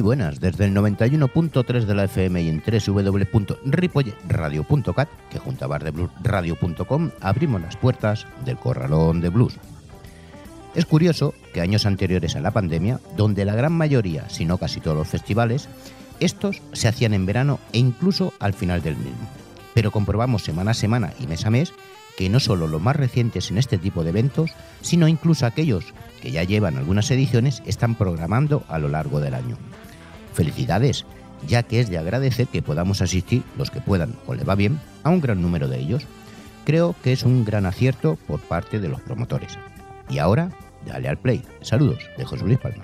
Muy buenas, desde el 91.3 de la FM y en www.ripolleradio.cat, que junto a bardebluesradio.com abrimos las puertas del corralón de blues. Es curioso que años anteriores a la pandemia, donde la gran mayoría, si no casi todos los festivales, estos se hacían en verano e incluso al final del mismo. Pero comprobamos semana a semana y mes a mes que no solo los más recientes en este tipo de eventos, sino incluso aquellos que ya llevan algunas ediciones, están programando a lo largo del año. Felicidades, ya que es de agradecer que podamos asistir, los que puedan o le va bien, a un gran número de ellos. Creo que es un gran acierto por parte de los promotores. Y ahora, dale al play. Saludos de José Luis Palma.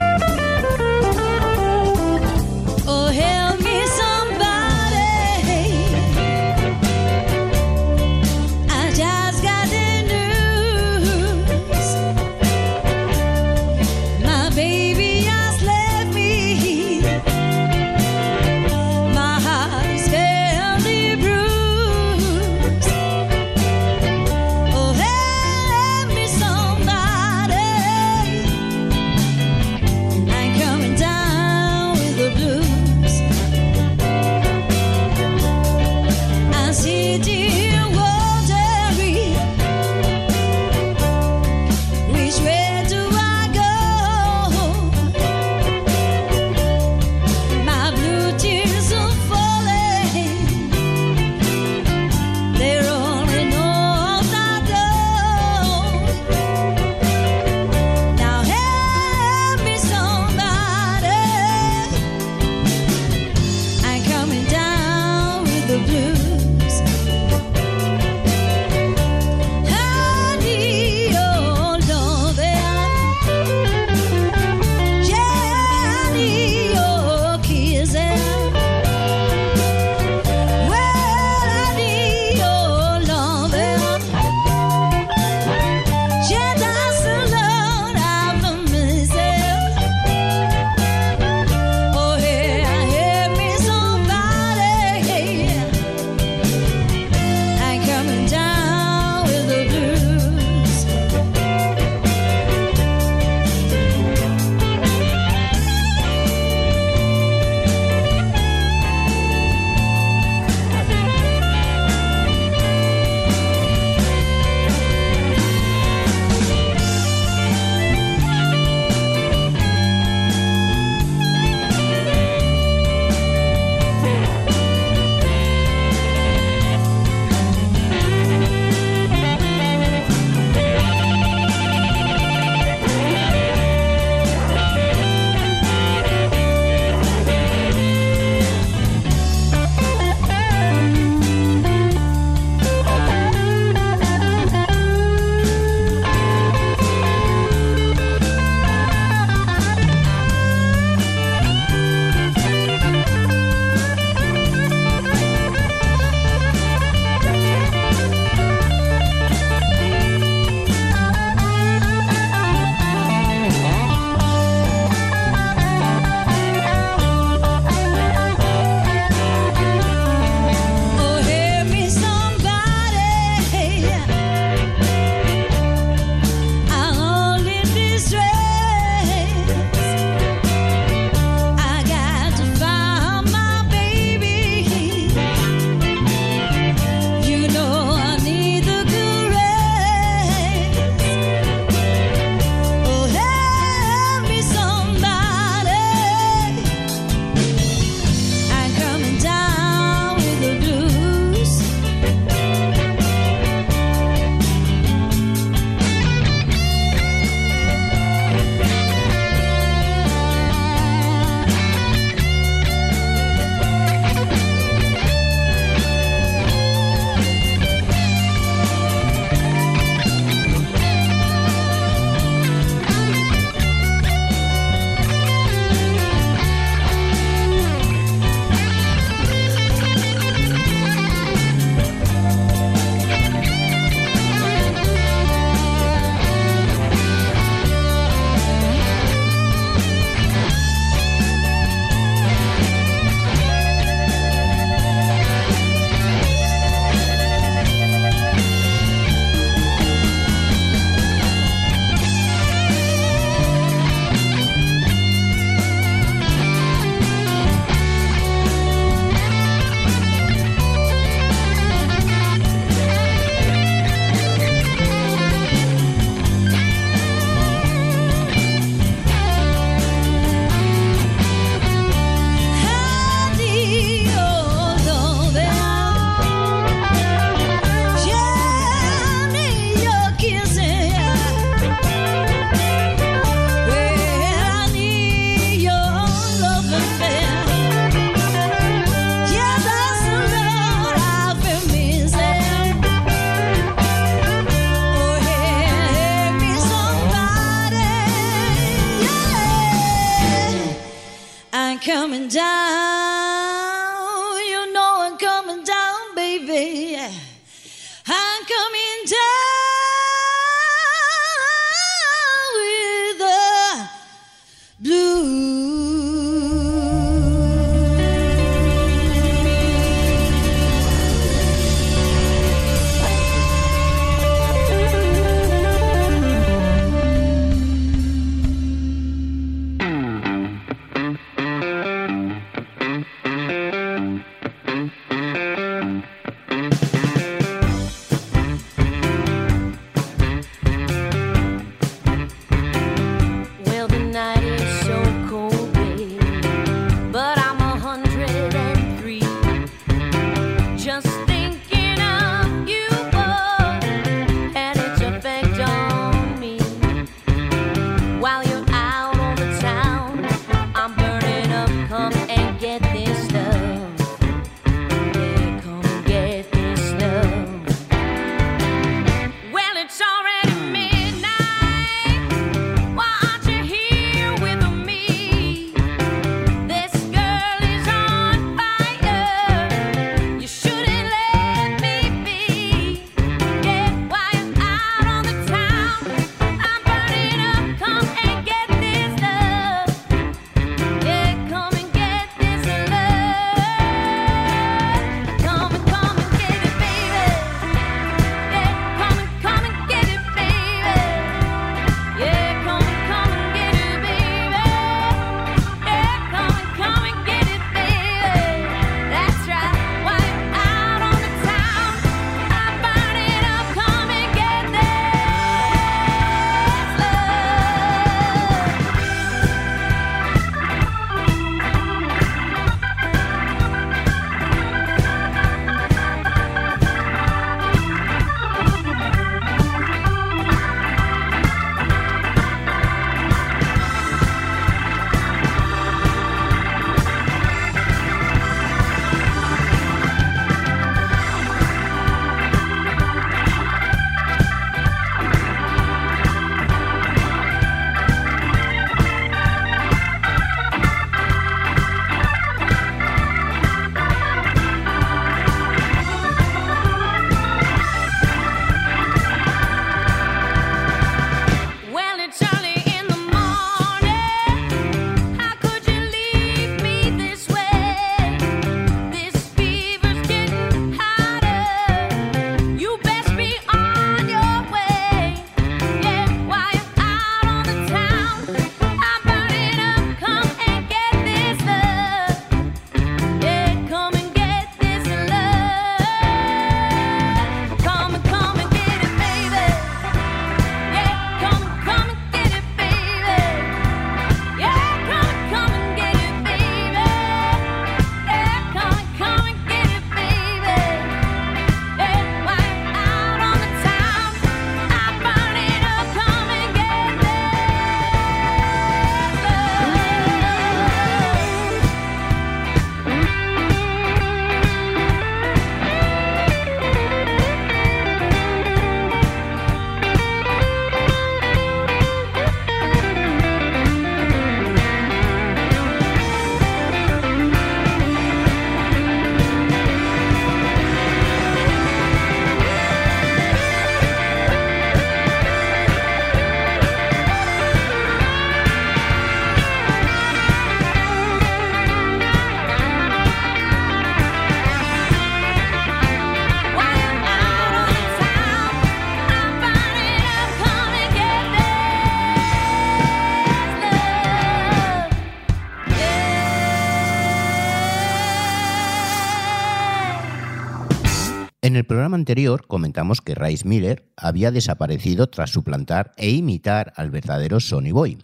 En el programa anterior comentamos que Rice Miller había desaparecido tras suplantar e imitar al verdadero Sonny Boy.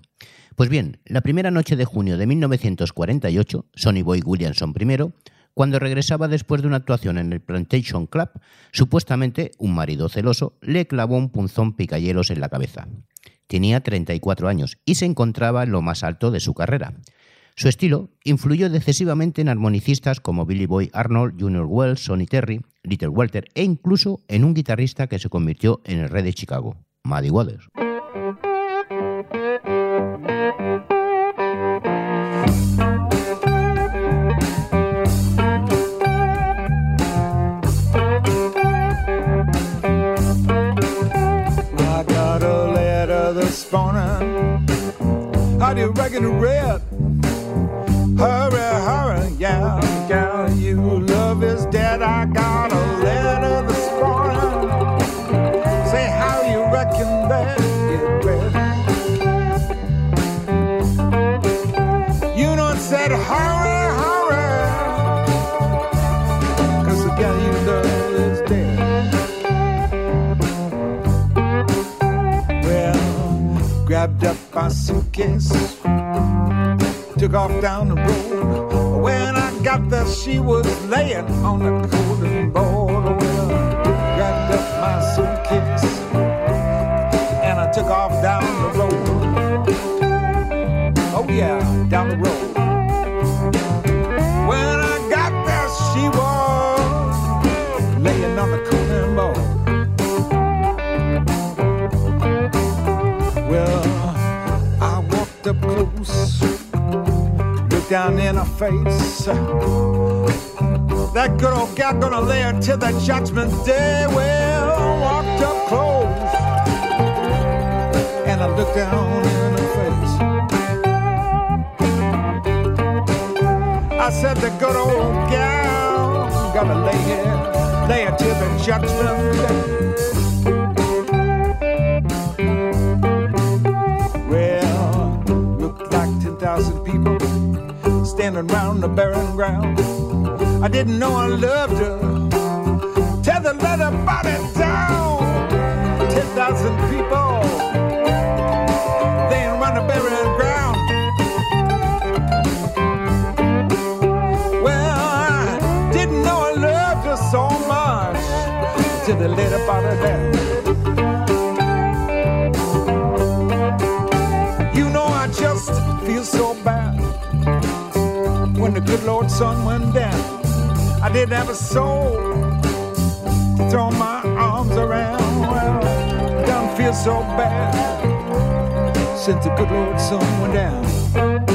Pues bien, la primera noche de junio de 1948, Sonny Boy Williamson I, cuando regresaba después de una actuación en el Plantation Club, supuestamente un marido celoso le clavó un punzón picayelos en la cabeza. Tenía 34 años y se encontraba en lo más alto de su carrera. Su estilo influyó decisivamente en armonicistas como Billy Boy Arnold, Junior Wells, Sonny Terry, Little Walter e incluso en un guitarrista que se convirtió en el rey de Chicago, Muddy Waters. You? Took off down the road. When I got there, she was laying on the golden board. Well, grabbed up my suitcase, and I took off down the road. Oh yeah, down the road. Down in her face. That good old gal gonna lay her till the judgment day. Well, walked up close, and I looked down in her face. I said the good old gal gonna lay here, lay her till the judgment day. The barren ground. I didn't know I loved her. Tell the letter body down. 10,000 people laying around the barren ground. Well, I didn't know I loved her so much till the down. Good Lord sun went down. I didn't have a soul to throw my arms around. Well, I don't feel so bad since the good Lord sun went down.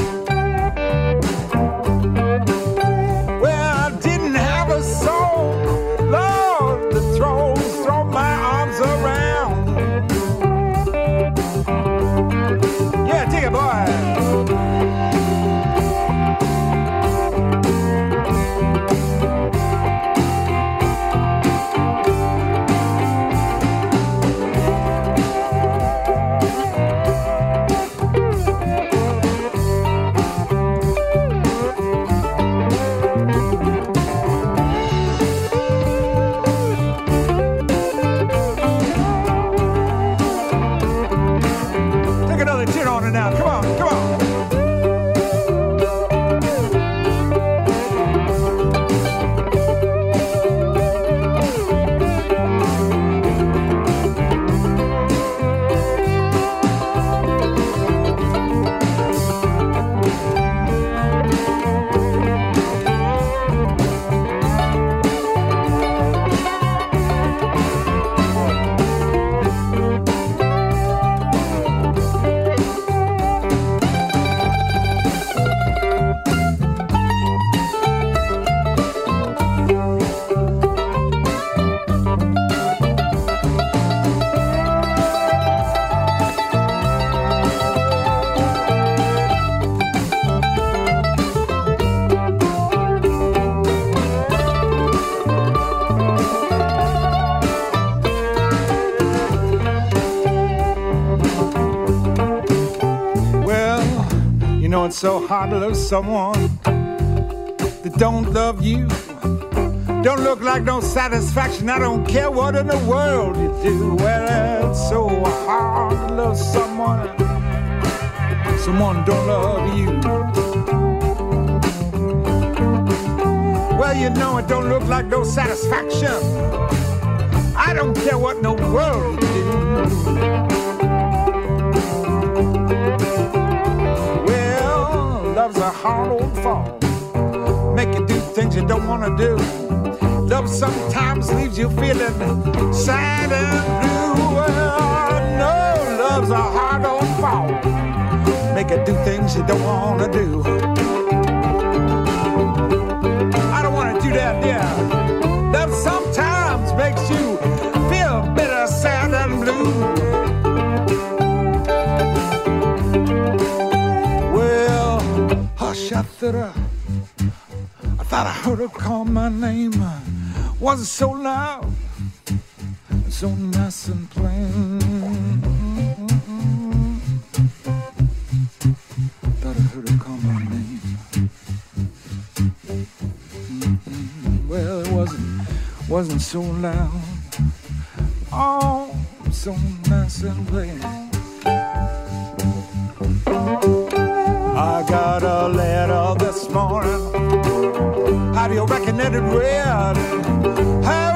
So hard to love someone that don't love you. Don't look like no satisfaction. I don't care what in the world you do. Well, it's so hard to love someone. Someone don't love you. Well, you know it don't look like no satisfaction. I don't care what in the world you do. Hard old fall. Make you do things you don't want to do. Love sometimes leaves you feeling sad and blue. Well, know love's a hard old fall. Make you do things you don't want to do. I don't want to do that, yeah. I thought I, heard her call my name. Was it so loud, so nice and plain? Thought I heard her call my name. Mm-mm. Well, it wasn't wasn't so loud. Oh, so nice and plain. I got a letter this morning. How do you reckon that it read?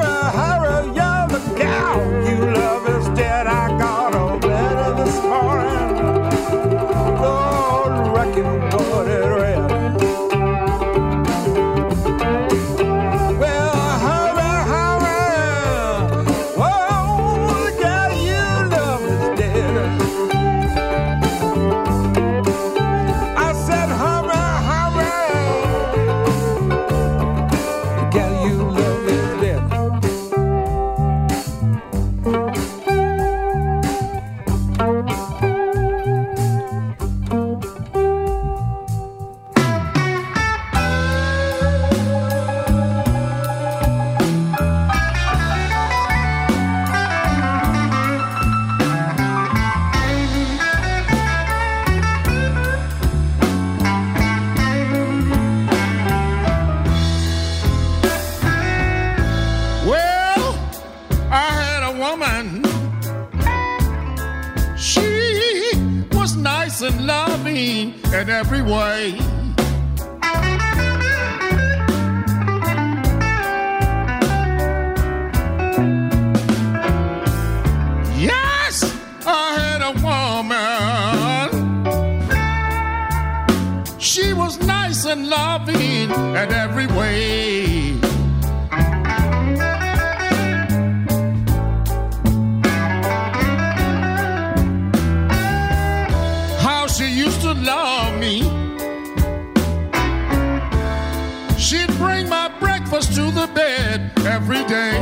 Every day.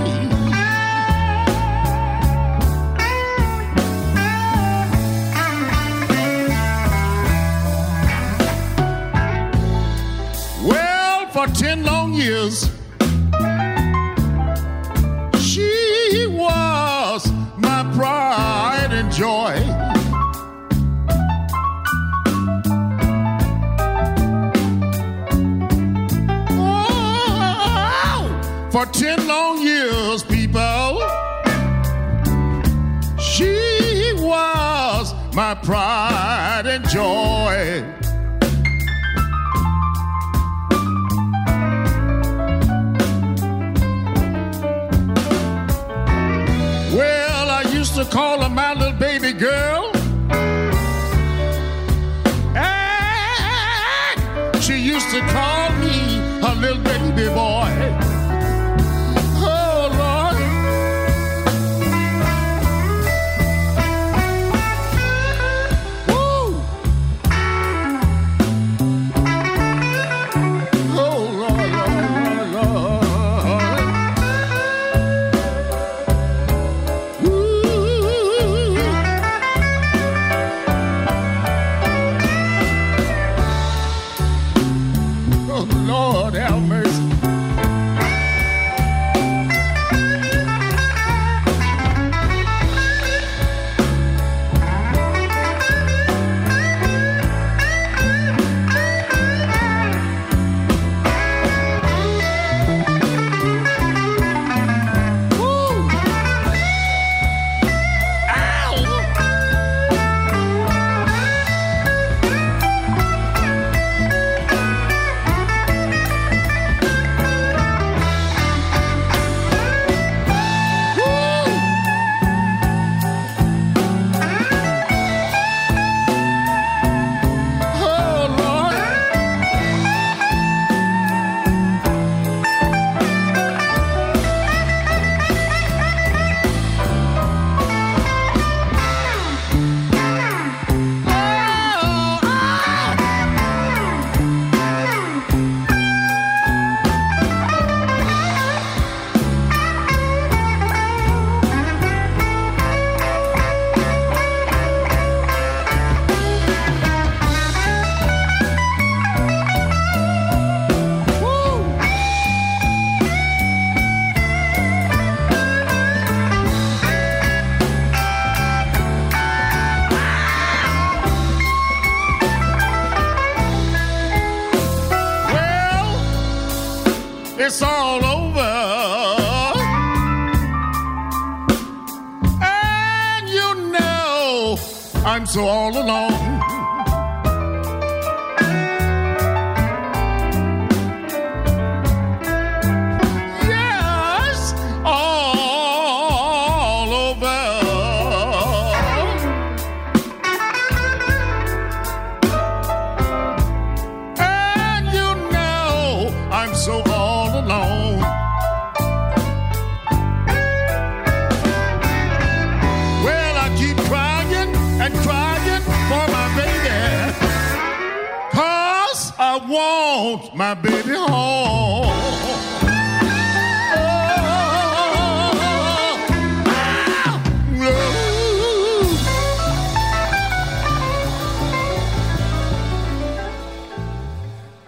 Well, for 10 long years, 10 long years, people. She was my pride and joy.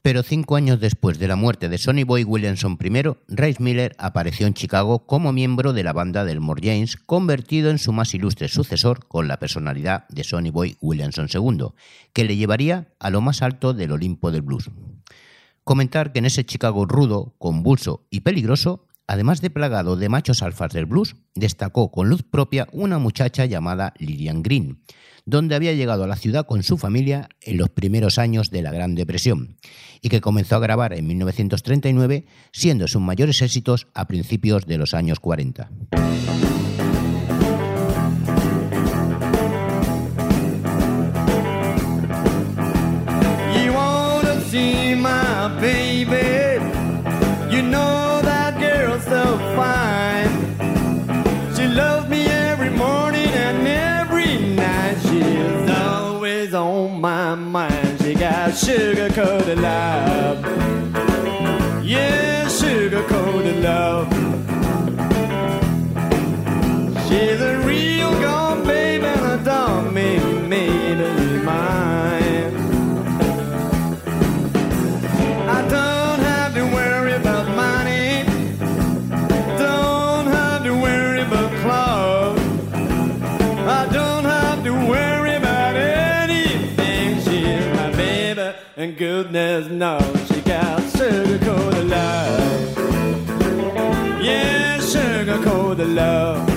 Pero cinco años después de la muerte de Sonny Boy Williamson I, Rice Miller apareció en Chicago como miembro de la banda del More James, convertido en su más ilustre sucesor con la personalidad de Sonny Boy Williamson II, que le llevaría a lo más alto del Olimpo del blues. Comentar que en ese Chicago rudo, convulso y peligroso, además de plagado de machos alfas del blues, destacó con luz propia una muchacha llamada Lillian Green, donde había llegado a la ciudad con su familia en los primeros años de la Gran Depresión y que comenzó a grabar en 1939, siendo sus mayores éxitos a principios de los años 40. You my mind. She got sugar coated love. Yeah, sugar coated love. She's a real gone goodness knows she got sugar coated love. Yeah, sugar coated love.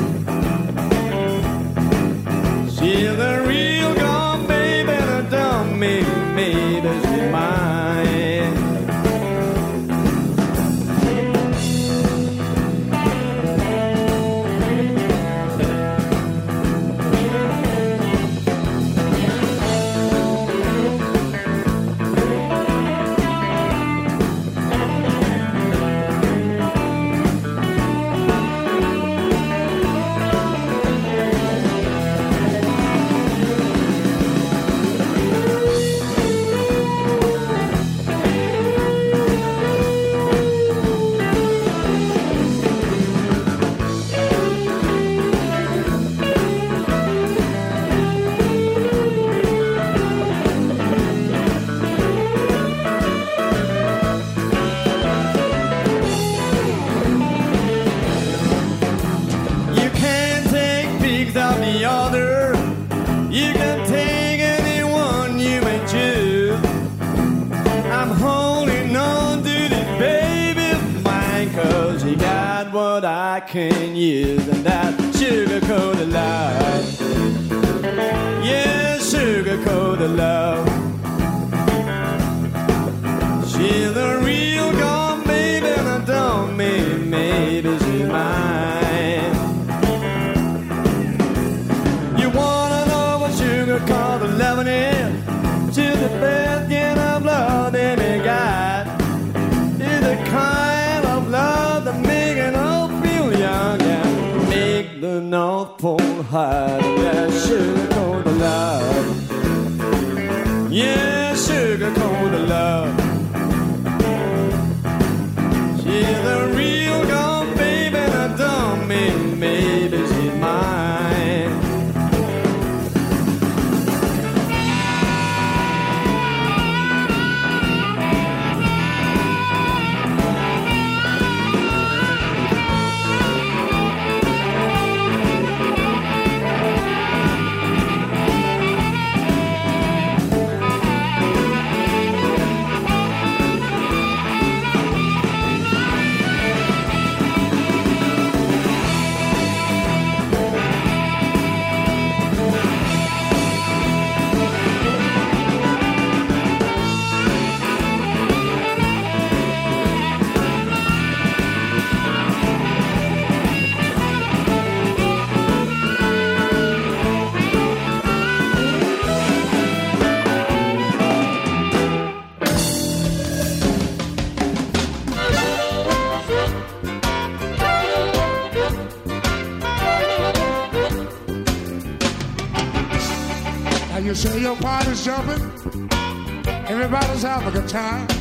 Can use, and that sugar coated love. Yeah, sugar coated love. She's a real gone baby, and I don't mean maybe she's mine. Hot. That sugar cold love. Yeah, sugar cold love. you say your party's jumping, everybody's having a good time.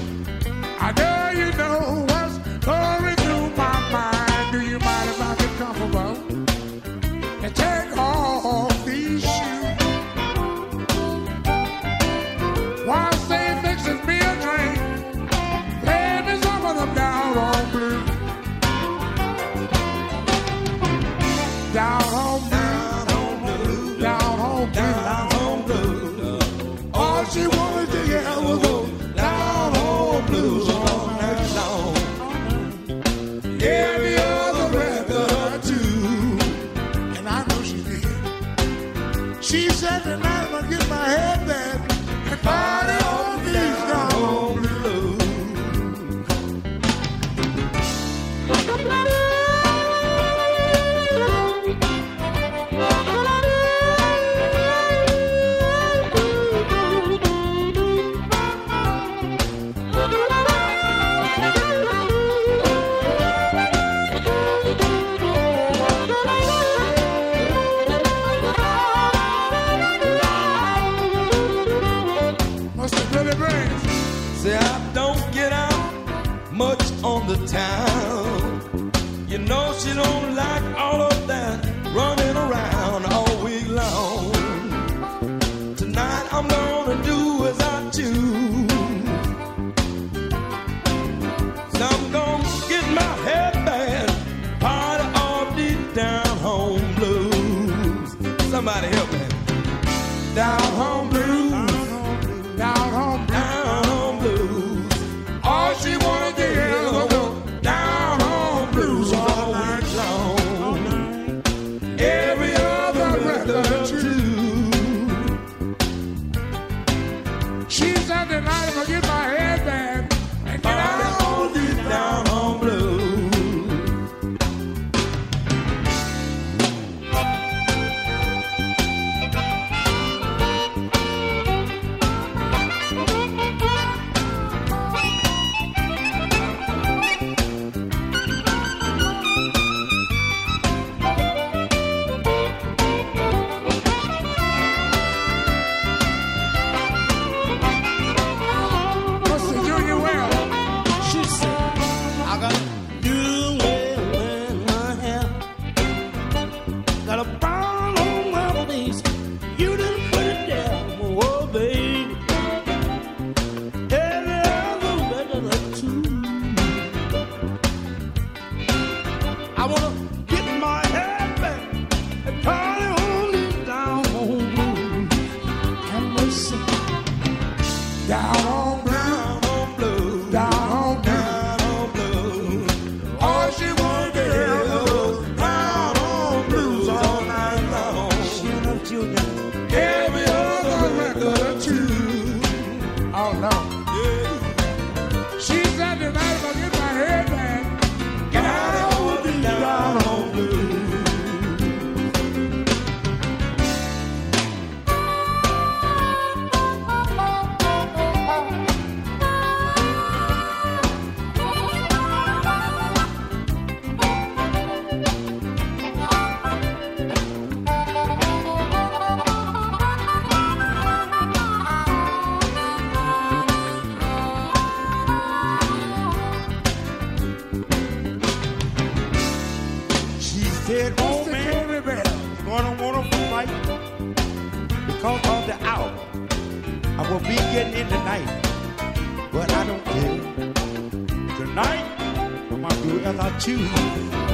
that I you.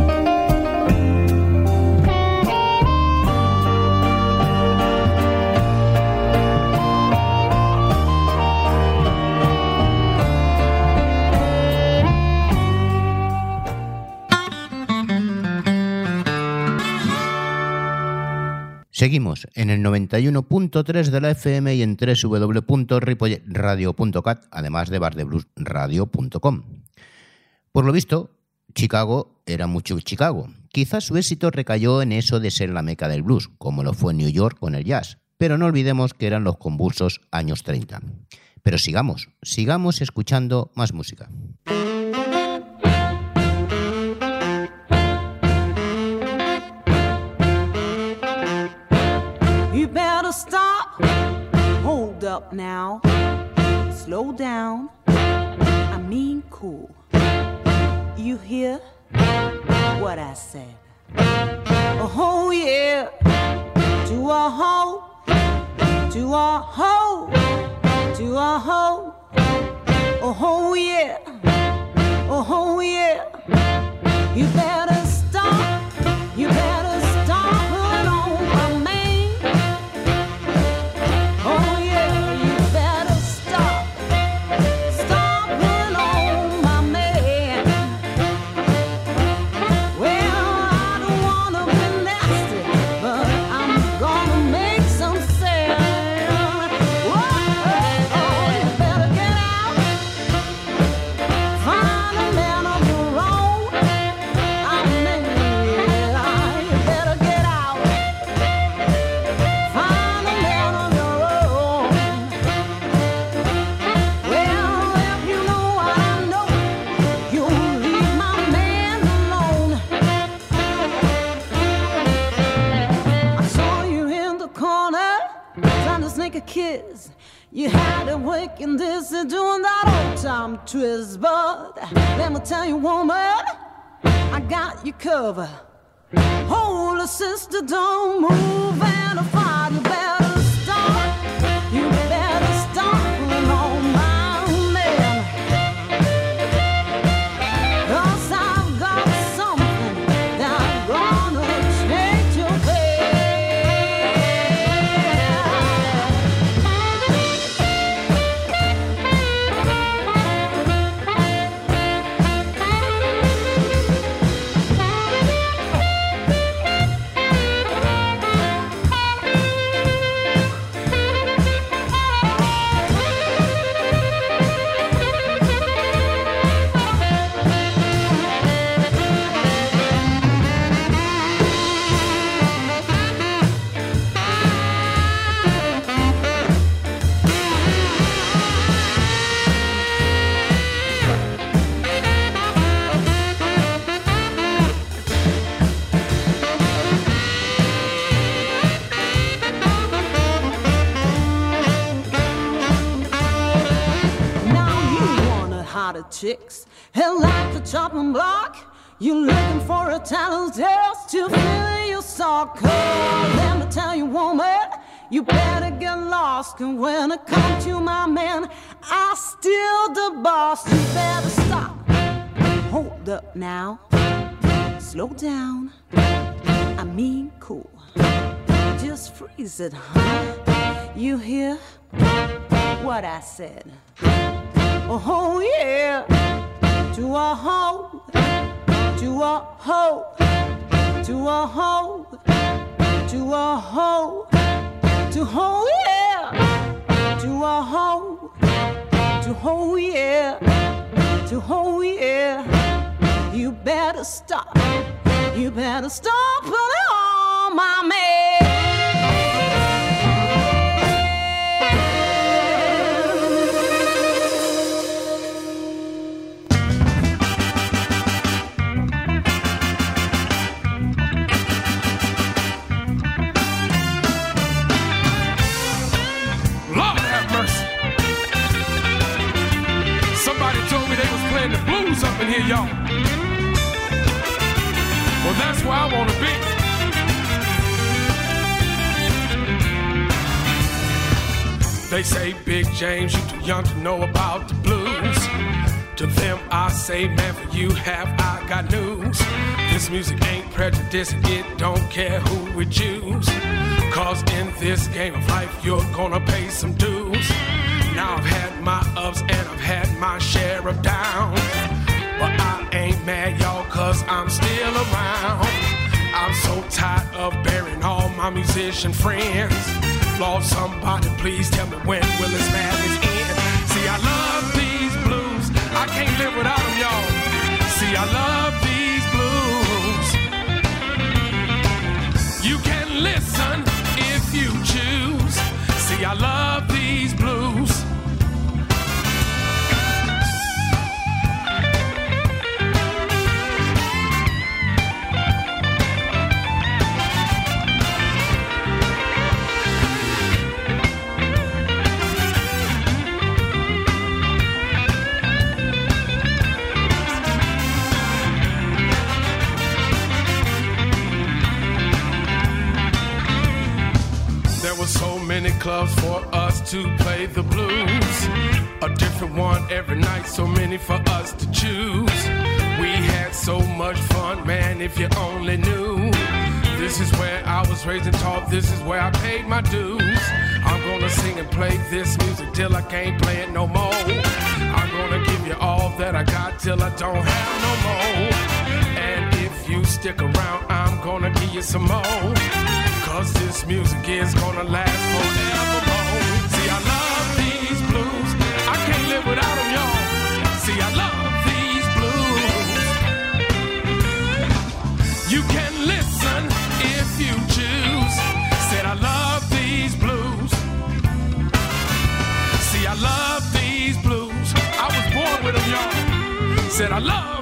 Seguimos en el 91.3 de la FM y en www.ripolletradio.cat, además de bardebluesradio.com. Por lo visto, Chicago era mucho Chicago. Quizás su éxito recayó en eso de ser la meca del blues, como lo fue New York con el jazz, pero no olvidemos que eran los convulsos años 30. Pero sigamos, sigamos escuchando más música. Hold up now. Slow down. I mean, cool. You hear what I said? Oh, yeah. To a hoe. To a hoe. To a hoe. Oh, yeah. Oh, yeah. You better twist, but let me tell you, woman, I got you covered. Hold a sister, don't move and like the chopping block. You're looking for a talent test to fill your sock. Let me tell you, woman, you better get lost. And when it comes to my man, I still the boss. You better stop. Hold up now. Slow down. I mean, cool. Just freeze it, huh? You hear what I said? Oh yeah, to a hoe, to a hoe, to a hoe, to a hoe, to hoe yeah, to a hoe, to hoe yeah, to hoe yeah. You better stop, you better stop pulling on my man. Here, y'all. Well, that's where I wanna be. They say, Big James, you too young to know about the blues. To them, I say, man, for you have I got news. This music ain't prejudice, it don't care who we choose. Cause in this game of life, you're gonna pay some dues. Now I've had my ups and I've had my share of downs. But I ain't mad, y'all, cause I'm still around. I'm so tired of burying all my musician friends. Lord, somebody please tell me when will this madness end? See, I love these blues. I can't live without them, y'all. See, I love these blues. You can listen many clubs for us to play the blues. A different one every night, so many for us to choose. We had so much fun, man, if you only knew. This is where I was raised and taught, this is where I paid my dues. I'm gonna sing and play this music till I can't play it no more. I'm gonna give you all that I got till I don't have no more. And if you stick around, I'm gonna give you some more. Cause this music is gonna last forevermore. See, I love these blues. I can't live without them, y'all. See, I love these blues. You can listen if you choose. Said, I love these blues. See, I love these blues. I was born with them, y'all. Said, I love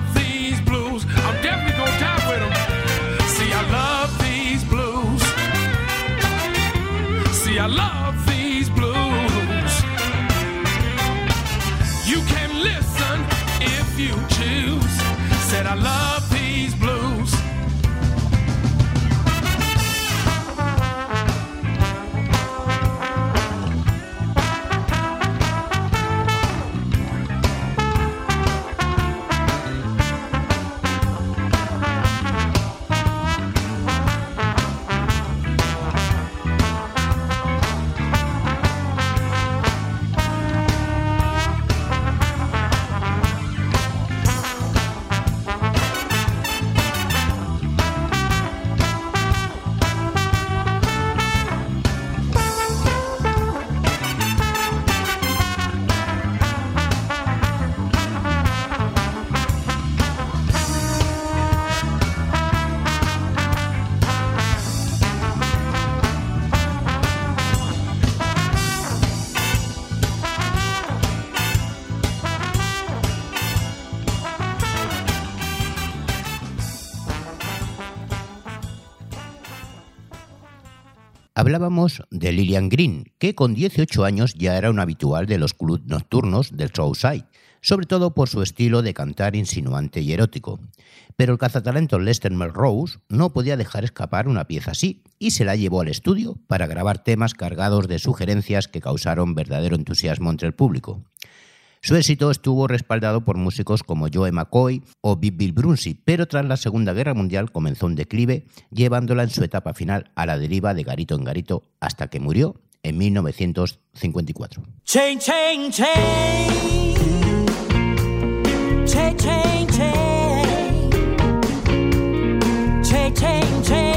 I love Hablábamos de Lillian Green, que con 18 años ya era un habitual de los clubs nocturnos del Southside, sobre todo por su estilo de cantar insinuante y erótico. Pero el cazatalento Lester Melrose no podía dejar escapar una pieza así y se la llevó al estudio para grabar temas cargados de sugerencias que causaron verdadero entusiasmo entre el público. Su éxito estuvo respaldado por músicos como Joe McCoy o Bill Brunsey, pero tras la Segunda Guerra Mundial comenzó un declive, llevándola en su etapa final a la deriva de garito en garito hasta que murió en 1954. Chain, chain, chain. Chain, chain, chain. Chain, chain, chain.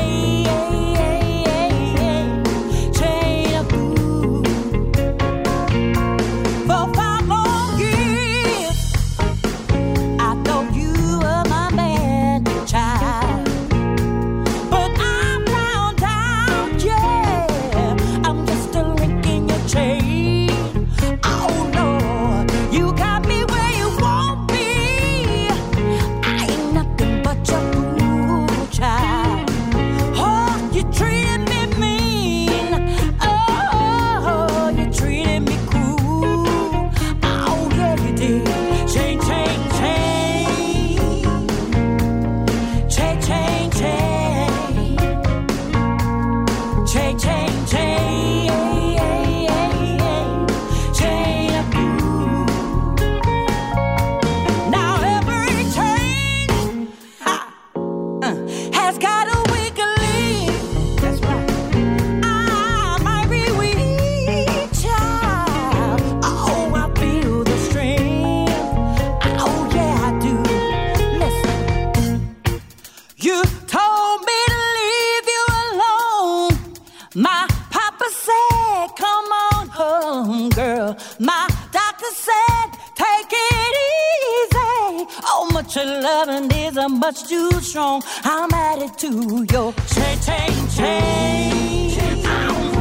your loving is a much too strong. I'm addicted to your change, change, change.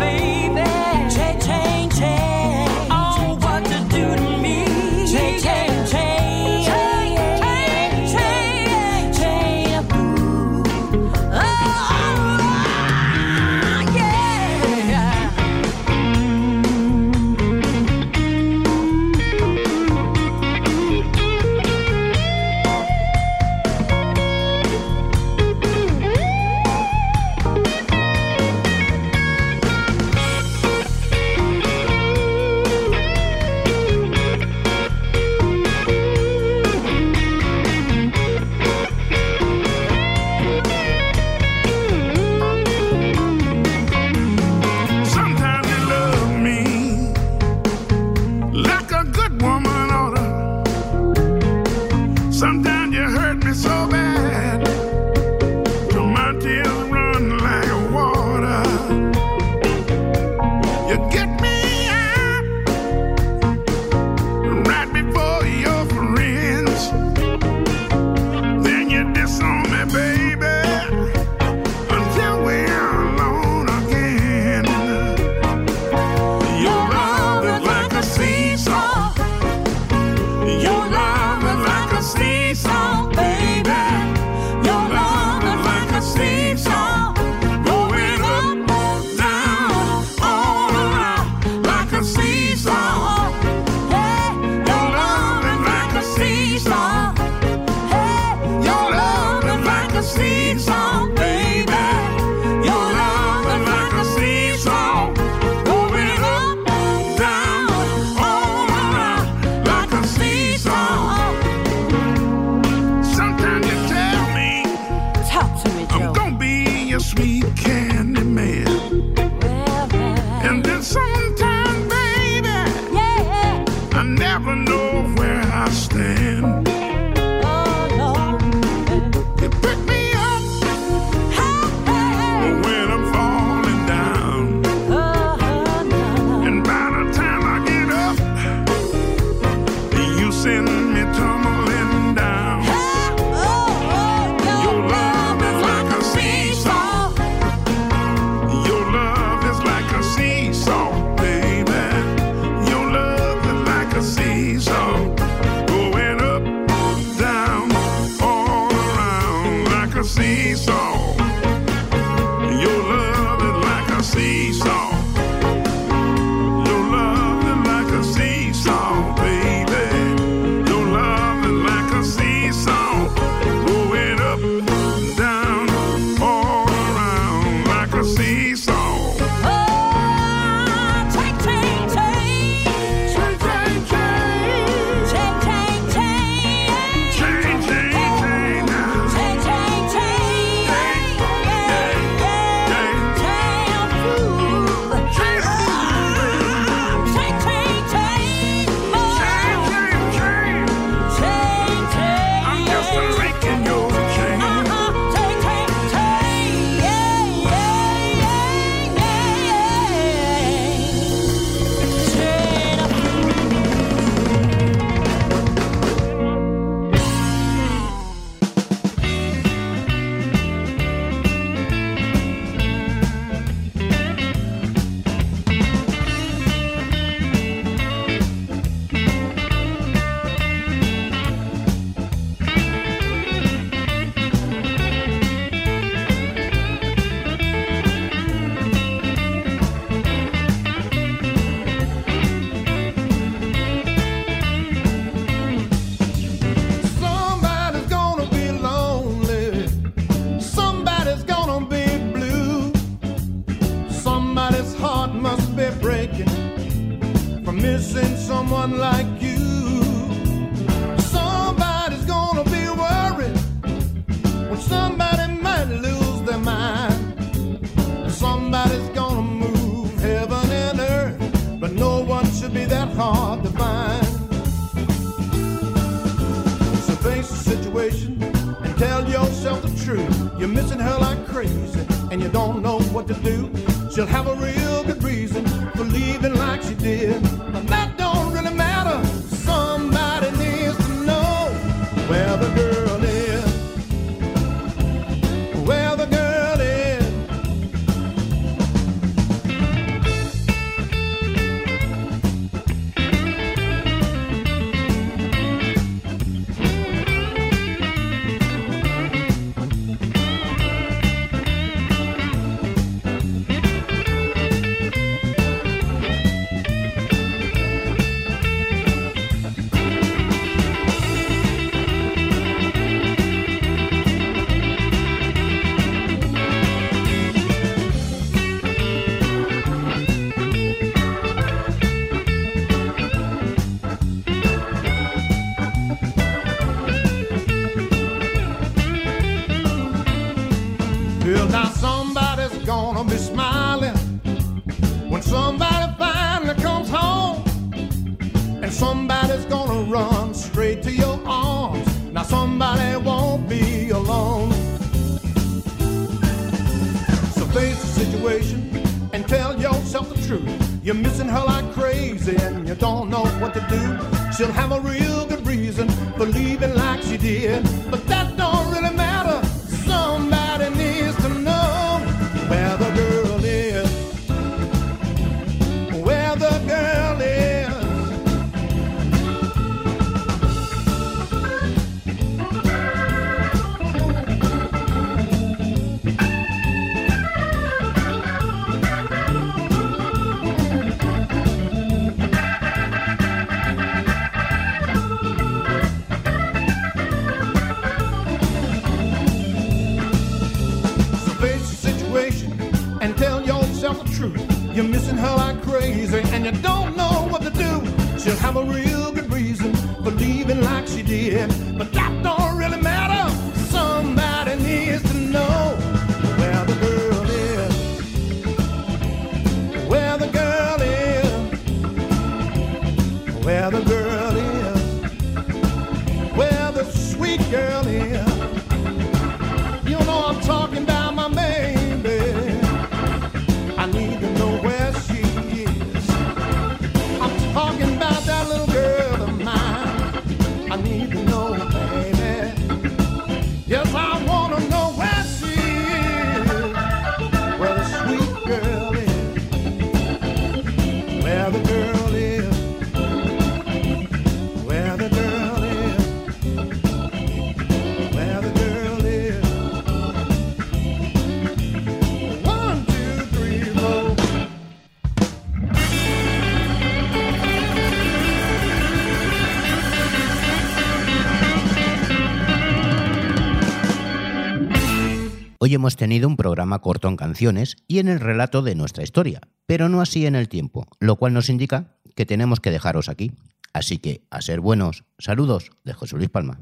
hemos tenido un programa corto en canciones y en el relato de nuestra historia, pero no así en el tiempo, lo cual nos indica que tenemos que dejaros aquí. Así que, a ser buenos, saludos de José Luis Palma.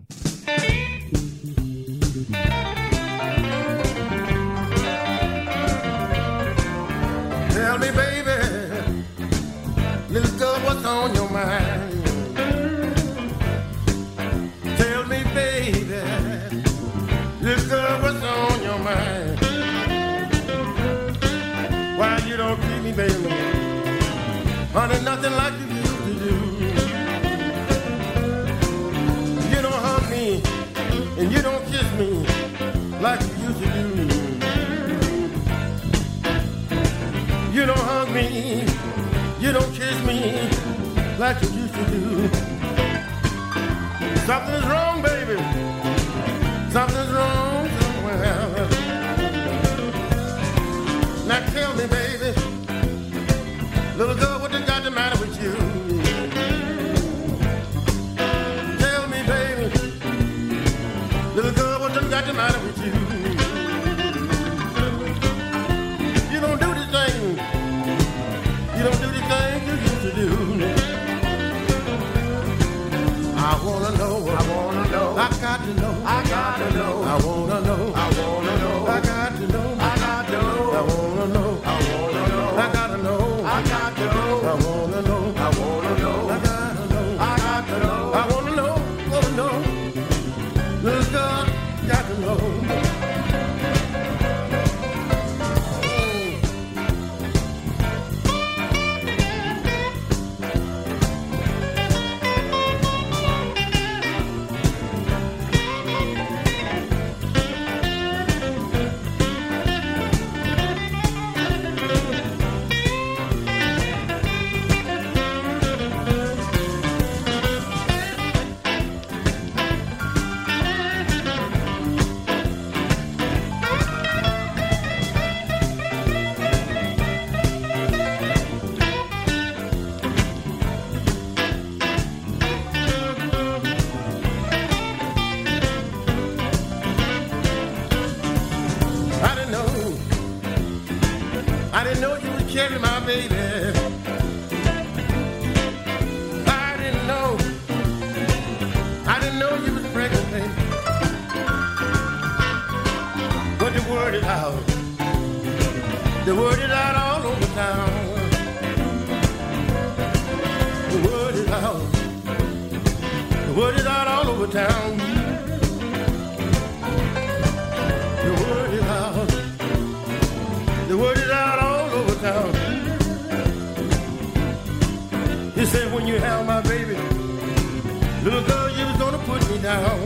like you used to do. You don't hug me and you don't kiss me like you used to do. You don't hug me, you don't kiss me like you used to do. Something is wrong, baby. Something's wrong somewhere. Now tell me, baby. When my baby, little girl, you was gonna put me down.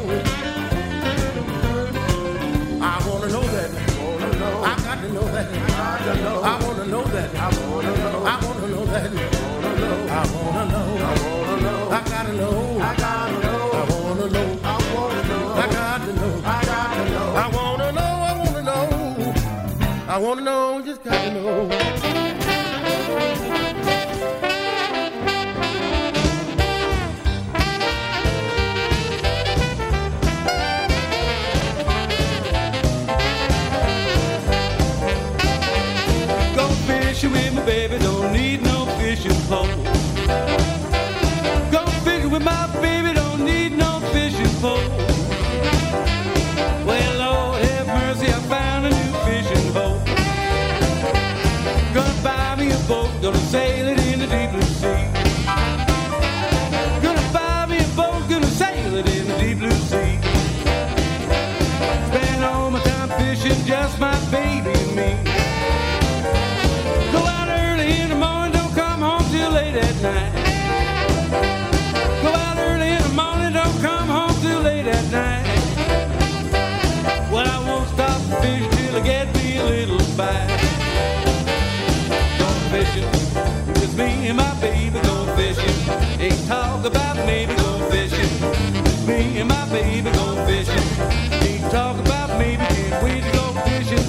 I wanna know that. I got to know that. I wanna know that. I wanna know. I wanna know that. I wanna know. I wanna know. I gotta know. I gotta know. I wanna know. I wanna know. I got to know. I got to know. I wanna know. I wanna know. I wanna know. Pole. Go fishing with my baby, don't need no fishing pole. Well, Lord have mercy, I found a new fishing boat. Gonna buy me a boat, gonna sail it in the deep blue sea. Gonna buy me a boat, gonna sail it in the deep blue sea. Spend all my time fishing, just my night. Go out early in the morning, don't come home till late at night. Well, I won't stop fishing till I get me a little bite. Going fishing, just me and my baby going fishing. Ain't talk about maybe going fishing. Me and my baby going fishing. Ain't talk about maybe can't wait to go fishing